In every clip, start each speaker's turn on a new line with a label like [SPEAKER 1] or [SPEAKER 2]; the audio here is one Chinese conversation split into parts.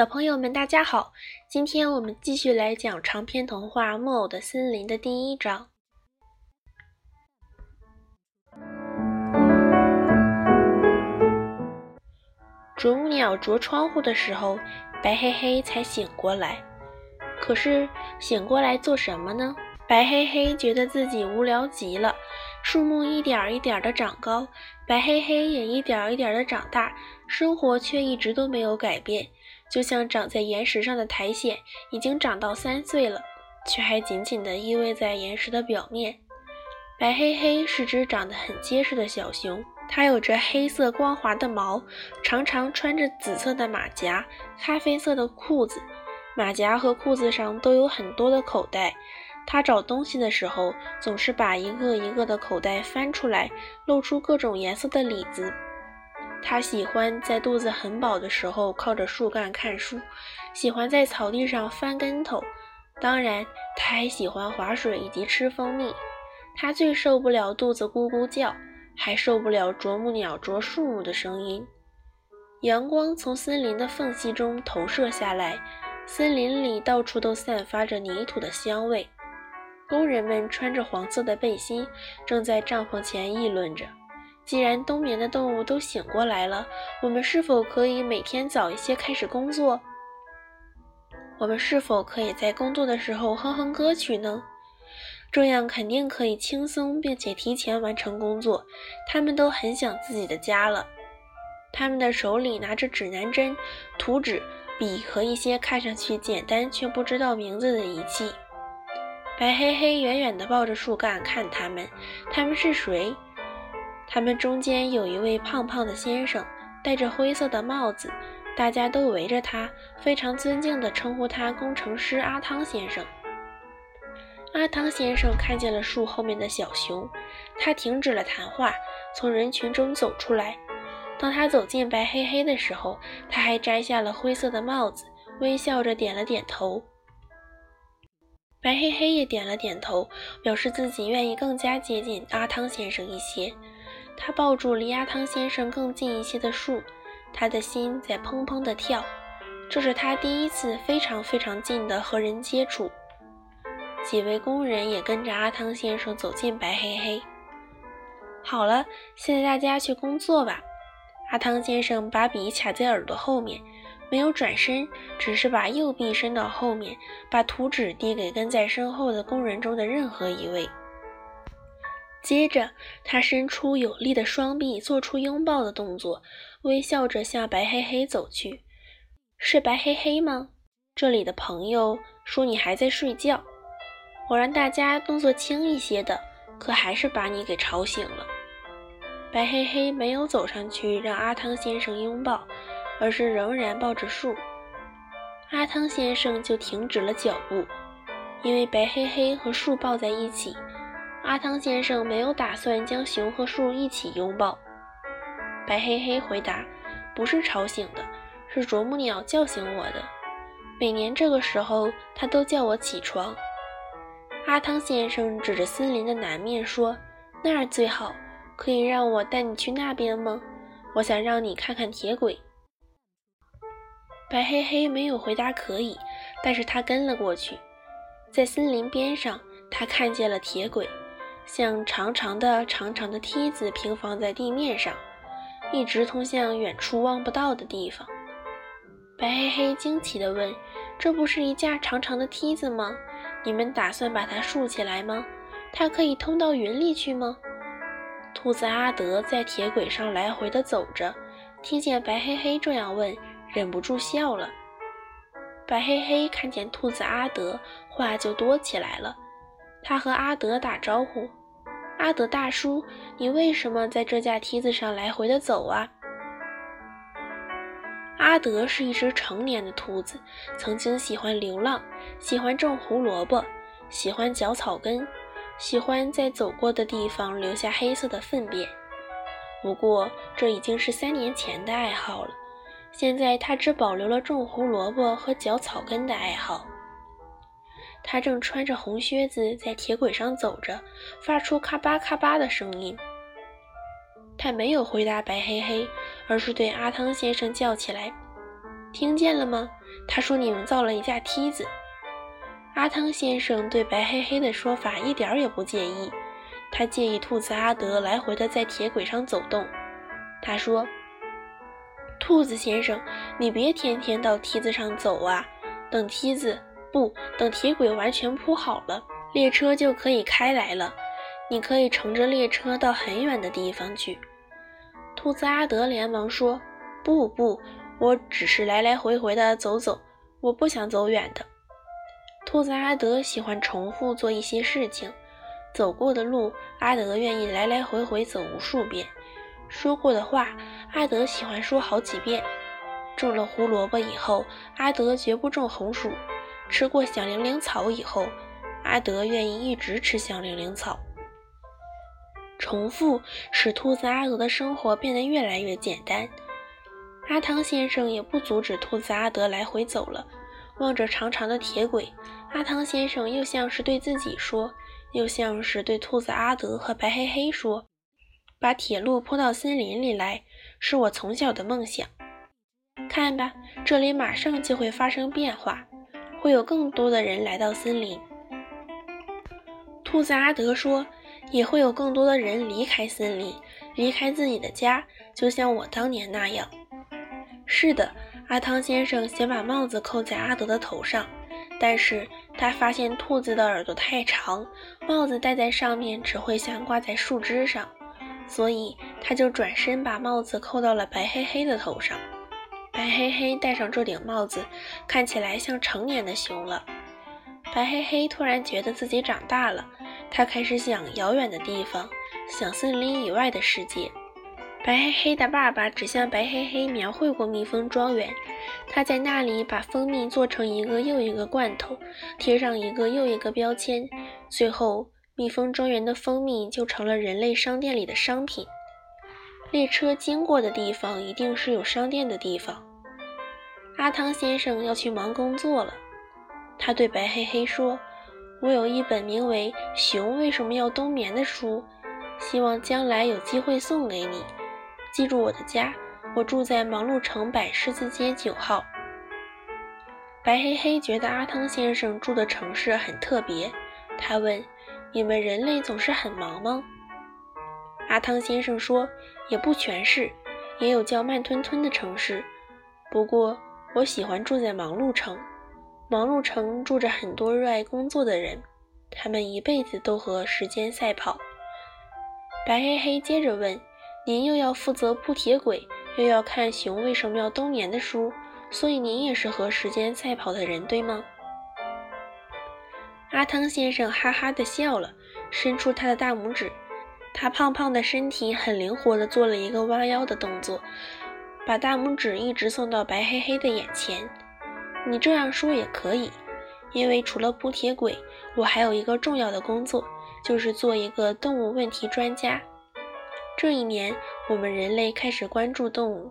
[SPEAKER 1] 小朋友们，大家好！今天我们继续来讲长篇童话《木偶的森林》的第一章。啄木鸟啄窗户的时候，白黑黑才醒过来。可是醒过来做什么呢？白黑黑觉得自己无聊极了。树木一点一点的长高，白黑黑也一点一点的长大，生活却一直都没有改变。就像长在岩石上的苔藓，已经长到三岁了，却还紧紧地依偎在岩石的表面。白黑黑是只长得很结实的小熊，它有着黑色光滑的毛，常常穿着紫色的马甲、咖啡色的裤子，马甲和裤子上都有很多的口袋。它找东西的时候，总是把一个一个的口袋翻出来，露出各种颜色的李子。他喜欢在肚子很饱的时候靠着树干看书，喜欢在草地上翻跟头，当然，他还喜欢划水以及吃蜂蜜。他最受不了肚子咕咕叫，还受不了啄木鸟啄树木的声音。阳光从森林的缝隙中投射下来，森林里到处都散发着泥土的香味。工人们穿着黄色的背心，正在帐篷前议论着。既然冬眠的动物都醒过来了，我们是否可以每天早一些开始工作？我们是否可以在工作的时候哼哼歌曲呢？这样肯定可以轻松并且提前完成工作。他们都很想自己的家了。他们的手里拿着指南针、图纸、笔和一些看上去简单却不知道名字的仪器。白黑黑远远地抱着树干看他们。他们是谁？他们中间有一位胖胖的先生，戴着灰色的帽子，大家都围着他，非常尊敬地称呼他工程师阿汤先生。阿汤先生看见了树后面的小熊，他停止了谈话，从人群中走出来。当他走进白黑黑的时候，他还摘下了灰色的帽子，微笑着点了点头。白黑黑也点了点头，表示自己愿意更加接近阿汤先生一些。他抱住离阿汤先生更近一些的树，他的心在砰砰地跳。这是他第一次非常非常近的和人接触。几位工人也跟着阿汤先生走进白黑黑。好了，现在大家去工作吧。阿汤先生把笔卡在耳朵后面，没有转身，只是把右臂伸到后面，把图纸递给跟在身后的工人中的任何一位。接着，他伸出有力的双臂，做出拥抱的动作，微笑着向白黑黑走去。是白黑黑吗？这里的朋友说你还在睡觉。我让大家动作轻一些的，可还是把你给吵醒了。白黑黑没有走上去让阿汤先生拥抱，而是仍然抱着树。阿汤先生就停止了脚步，因为白黑黑和树抱在一起。阿汤先生没有打算将熊和树一起拥抱。白黑黑回答：“不是吵醒的，是啄木鸟叫醒我的。每年这个时候，它都叫我起床。”阿汤先生指着森林的南面说：“那儿最好，可以让我带你去那边吗？我想让你看看铁轨。”白黑黑没有回答可以，但是他跟了过去。在森林边上，他看见了铁轨。像长长的、长长的梯子平放在地面上，一直通向远处望不到的地方。白黑黑惊奇地问：“这不是一架长长的梯子吗？你们打算把它竖起来吗？它可以通到云里去吗？”兔子阿德在铁轨上来回地走着，听见白黑黑这样问，忍不住笑了。白黑黑看见兔子阿德，话就多起来了。他和阿德打招呼。阿德大叔，你为什么在这架梯子上来回的走啊？阿德是一只成年的兔子，曾经喜欢流浪，喜欢种胡萝卜，喜欢嚼草根，喜欢在走过的地方留下黑色的粪便。不过这已经是三年前的爱好了，现在他只保留了种胡萝卜和嚼草根的爱好。他正穿着红靴子在铁轨上走着，发出咔吧咔吧的声音。他没有回答白黑黑，而是对阿汤先生叫起来：“听见了吗？他说你们造了一架梯子。阿汤先生对白黑黑的说法一点也不介意，他介意兔子阿德来回的在铁轨上走动。他说：“兔子先生，你别天天到梯子上走啊，等梯子不等铁轨完全铺好了，列车就可以开来了，你可以乘着列车到很远的地方去。”兔子阿德连忙说：“不不，我只是来来回回的走走，我不想走远的。”兔子阿德喜欢重复做一些事情，走过的路，阿德愿意来来回回走无数遍；说过的话，阿德喜欢说好几遍。种了胡萝卜以后，阿德绝不种红薯；吃过响铃铃草以后，阿德愿意一直吃响铃铃草。重复使兔子阿德的生活变得越来越简单。阿汤先生也不阻止兔子阿德来回走了，望着长长的铁轨。阿汤先生又像是对自己说，又像是对兔子阿德和白黑黑说：“把铁路铺到森林里来，是我从小的梦想。看吧，这里马上就会发生变化，会有更多的人来到森林。”兔子阿德说：“也会有更多的人离开森林，离开自己的家，就像我当年那样。”是的，阿汤先生想把帽子扣在阿德的头上。但是他发现兔子的耳朵太长，帽子戴在上面只会像挂在树枝上，所以他就转身把帽子扣到了白黑黑的头上。白黑黑戴上这顶帽子，看起来像成年的熊了。白黑黑突然觉得自己长大了，他开始想遥远的地方，想森林以外的世界。白黑黑的爸爸只向白黑黑描绘过蜜蜂庄园，他在那里把蜂蜜做成一个又一个罐头，贴上一个又一个标签，最后蜜蜂庄园的蜂蜜就成了人类商店里的商品。列车经过的地方一定是有商店的地方。阿汤先生要去忙工作了，他对白黑黑说：“我有一本名为《熊为什么要冬眠》的书，希望将来有机会送给你。”记住我的家，我住在忙碌城百狮子街九号。白黑黑觉得阿汤先生住的城市很特别，他问：“你们人类总是很忙吗？”阿汤先生说：“也不全是，也有叫慢吞吞的城市。不过我喜欢住在忙碌城。忙碌城住着很多热爱工作的人，他们一辈子都和时间赛跑。”白黑黑接着问。您又要负责铺铁轨，又要看熊为什么要冬眠的书，所以您也是和时间赛跑的人，对吗？阿汤先生哈哈地笑了，伸出他的大拇指。他胖胖的身体很灵活地做了一个弯腰的动作，把大拇指一直送到白黑黑的眼前。你这样说也可以，因为除了铺铁轨，我还有一个重要的工作，就是做一个动物问题专家。这一年，我们人类开始关注动物。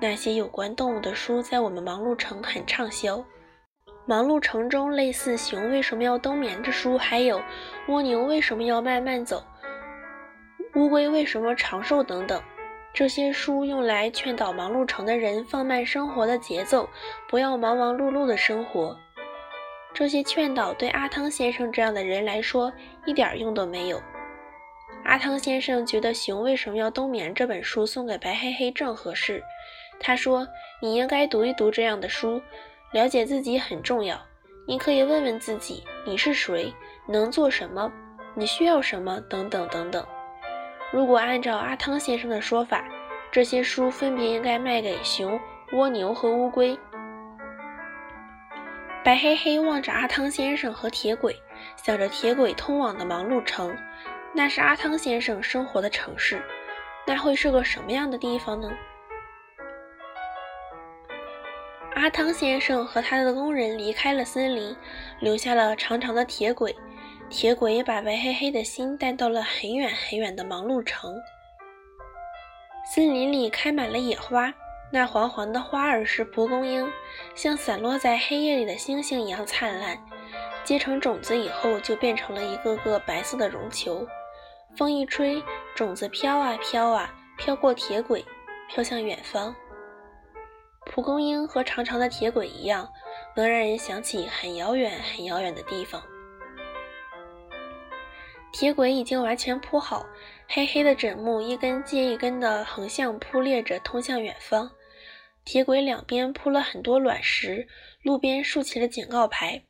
[SPEAKER 1] 那些有关动物的书在我们忙碌城很畅销。忙碌城中类似《熊为什么要冬眠》的书还有《蜗牛为什么要慢慢走》《乌龟为什么长寿》等等。这些书用来劝导忙碌城的人放慢生活的节奏，不要忙忙碌碌的生活。这些劝导对阿汤先生这样的人来说一点用都没有。阿汤先生觉得《熊为什么要冬眠》这本书送给白黑黑正合适。他说：“你应该读一读这样的书，了解自己很重要。你可以问问自己，你是谁，能做什么，你需要什么，等等等等。如果按照阿汤先生的说法，这些书分别应该卖给熊、蜗牛和乌龟。”白黑黑望着阿汤先生和铁轨，想着铁轨通往的忙碌城。那是阿汤先生生活的城市，那会是个什么样的地方呢？阿汤先生和他的工人离开了森林，留下了长长的铁轨，铁轨把白黑黑的心带到了很远很远的忙碌城。森林里开满了野花，那黄黄的花儿是蒲公英，像散落在黑夜里的星星一样灿烂。结成种子以后，就变成了一个个白色的绒球。风一吹，种子飘啊飘啊，飘过铁轨，飘向远方。蒲公英和长长的铁轨一样，能让人想起很遥远、很遥远的地方。铁轨已经完全铺好，黑黑的枕木一根接一根的横向铺列着，通向远方。铁轨两边铺了很多卵石，路边竖起了警告牌：“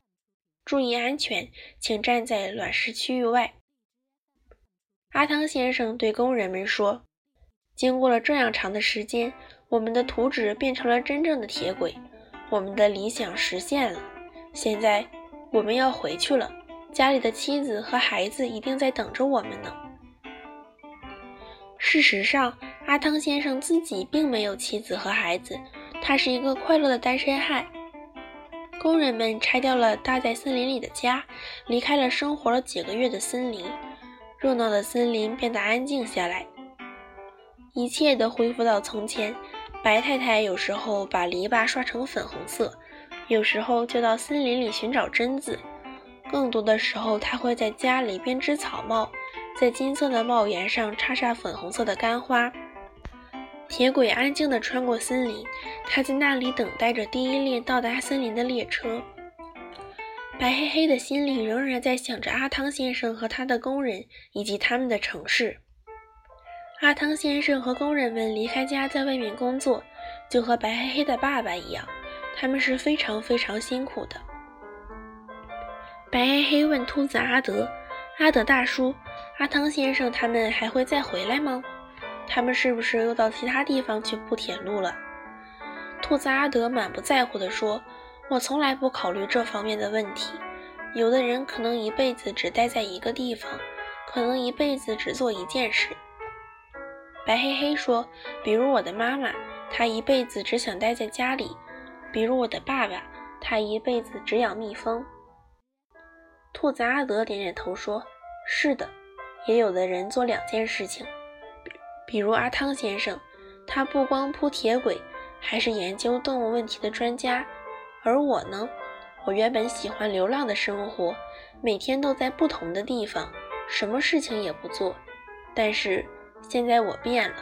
[SPEAKER 1] 注意安全，请站在卵石区域外。”阿汤先生对工人们说：“经过了这样长的时间，我们的图纸变成了真正的铁轨，我们的理想实现了。现在我们要回去了。”家里的妻子和孩子一定在等着我们呢。事实上，阿汤先生自己并没有妻子和孩子，他是一个快乐的单身汉。工人们拆掉了搭在森林里的家，离开了生活了几个月的森林，热闹的森林变得安静下来，一切都恢复到从前。白太太有时候把篱笆刷成粉红色，有时候就到森林里寻找榛子。更多的时候，他会在家里编织草帽，在金色的帽檐上插上粉红色的干花。铁轨安静地穿过森林，他在那里等待着第一列到达森林的列车。白黑黑的心里仍然在想着阿汤先生和他的工人以及他们的城市。阿汤先生和工人们离开家，在外面工作，就和白黑黑的爸爸一样，他们是非常非常辛苦的。白黑黑问兔子阿德：“阿德大叔，阿汤先生他们还会再回来吗？他们是不是又到其他地方去铺铁路了？”兔子阿德满不在乎地说：“我从来不考虑这方面的问题。有的人可能一辈子只待在一个地方，可能一辈子只做一件事。”白黑黑说：“比如我的妈妈，她一辈子只想待在家里；比如我的爸爸，他一辈子只养蜜蜂。”兔子阿德点点头说：“是的，也有的人做两件事情，比如阿汤先生，他不光铺铁轨，还是研究动物问题的专家。而我呢，我原本喜欢流浪的生活，每天都在不同的地方，什么事情也不做。但是现在我变了，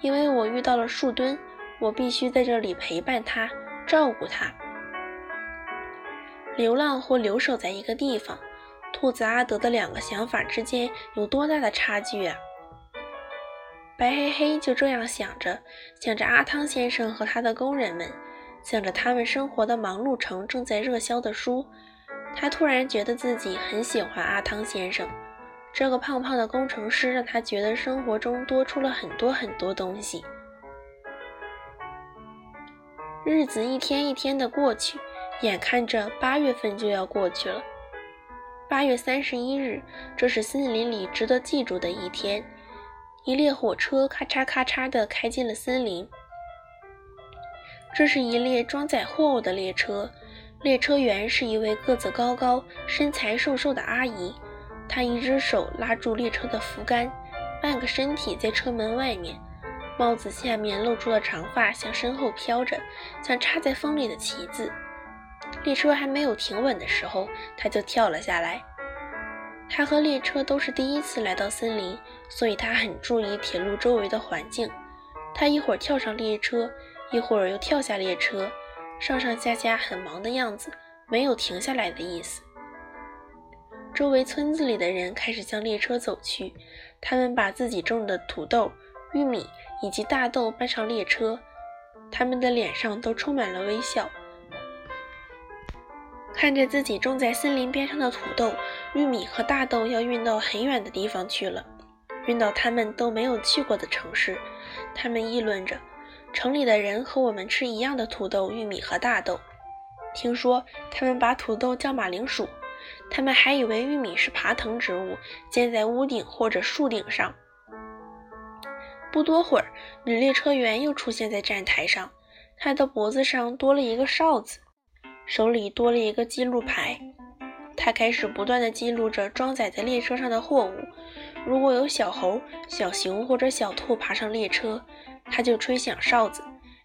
[SPEAKER 1] 因为我遇到了树墩，我必须在这里陪伴他，照顾他。流浪或留守在一个地方。”兔子阿德的两个想法之间有多大的差距啊！白黑黑就这样想着，想着阿汤先生和他的工人们，想着他们生活的忙碌城正在热销的书。他突然觉得自己很喜欢阿汤先生，这个胖胖的工程师让他觉得生活中多出了很多很多东西。日子一天一天的过去，眼看着八月份就要过去了。八月三十一日，这是森林里值得记住的一天。一列火车咔嚓咔嚓地开进了森林。这是一列装载货物的列车，列车员是一位个子高高、身材瘦瘦的阿姨。她一只手拉住列车的扶杆，半个身体在车门外面，帽子下面露出了长发，向身后飘着，像插在风里的旗子。列车还没有停稳的时候，他就跳了下来。他和列车都是第一次来到森林，所以他很注意铁路周围的环境。他一会儿跳上列车，一会儿又跳下列车，上上下下很忙的样子，没有停下来的意思。周围村子里的人开始向列车走去，他们把自己种的土豆、玉米以及大豆搬上列车，他们的脸上都充满了微笑。看着自己种在森林边上的土豆、玉米和大豆要运到很远的地方去了，运到他们都没有去过的城市。他们议论着：城里的人和我们吃一样的土豆、玉米和大豆。听说他们把土豆叫马铃薯，他们还以为玉米是爬藤植物，建在屋顶或者树顶上。不多会儿，女列车员又出现在站台上，她的脖子上多了一个哨子。手里多了一个记录牌，他开始不断地记录着装载在列车上的货物。如果有小猴、小熊或者小兔爬上列车，他就吹响哨子，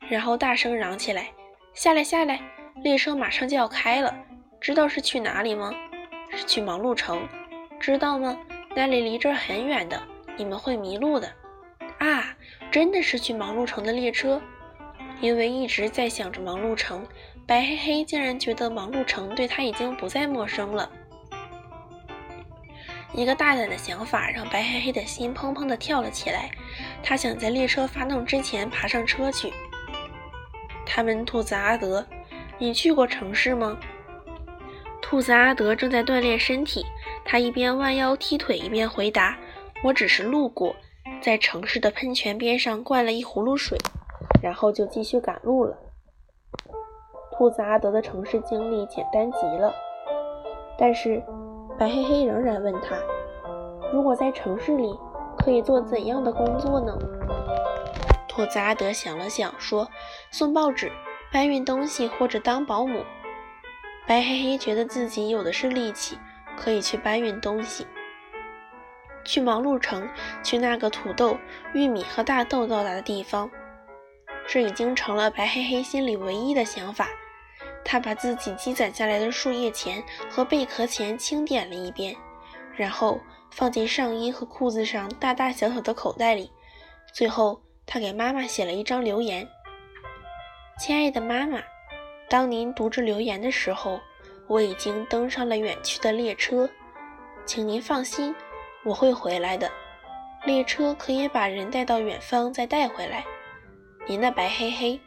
[SPEAKER 1] 然后大声嚷起来：“下来，下来！列车马上就要开了，知道是去哪里吗？是去忙碌城，知道吗？那里离这儿很远的，你们会迷路的。”啊，真的是去忙碌城的列车。因为一直在想着忙碌城，白黑黑竟然觉得忙碌城对他已经不再陌生了。一个大胆的想法让白黑黑的心砰砰地跳了起来，他想在列车发动之前爬上车去。他问兔子阿德：“你去过城市吗？”兔子阿德正在锻炼身体，他一边弯腰踢腿，一边回答：“我只是路过，在城市的喷泉边上灌了一葫芦水，然后就继续赶路了。”兔子阿德的城市经历简单极了，但是。白黑黑仍然问他：“如果在城市里，可以做怎样的工作呢？”托子阿德想了想，说：“送报纸、搬运东西或者当保姆。”白黑黑觉得自己有的是力气，可以去搬运东西，去忙碌城，去那个土豆、玉米和大豆到达的地方。这已经成了白黑黑心里唯一的想法。他把自己积攒下来的树叶钱和贝壳钱清点了一遍，然后放进上衣和裤子上大大小小的口袋里。最后，他给妈妈写了一张留言：“亲爱的妈妈，当您读着留言的时候，我已经登上了远去的列车，请您放心，我会回来的。列车可以把人带到远方，再带回来。您的白黑黑。”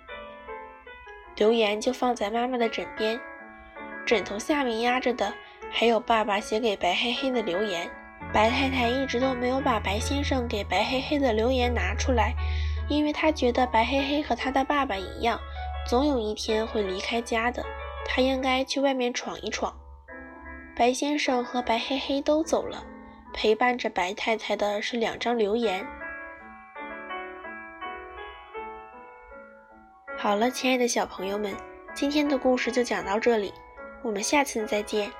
[SPEAKER 1] 留言就放在妈妈的枕边，枕头下面压着的还有爸爸写给白黑黑的留言。白太太一直都没有把白先生给白黑黑的留言拿出来，因为她觉得白黑黑和他的爸爸一样，总有一天会离开家的，他应该去外面闯一闯。白先生和白黑黑都走了，陪伴着白太太的是两张留言。好了，亲爱的小朋友们，今天的故事就讲到这里，我们下次再见。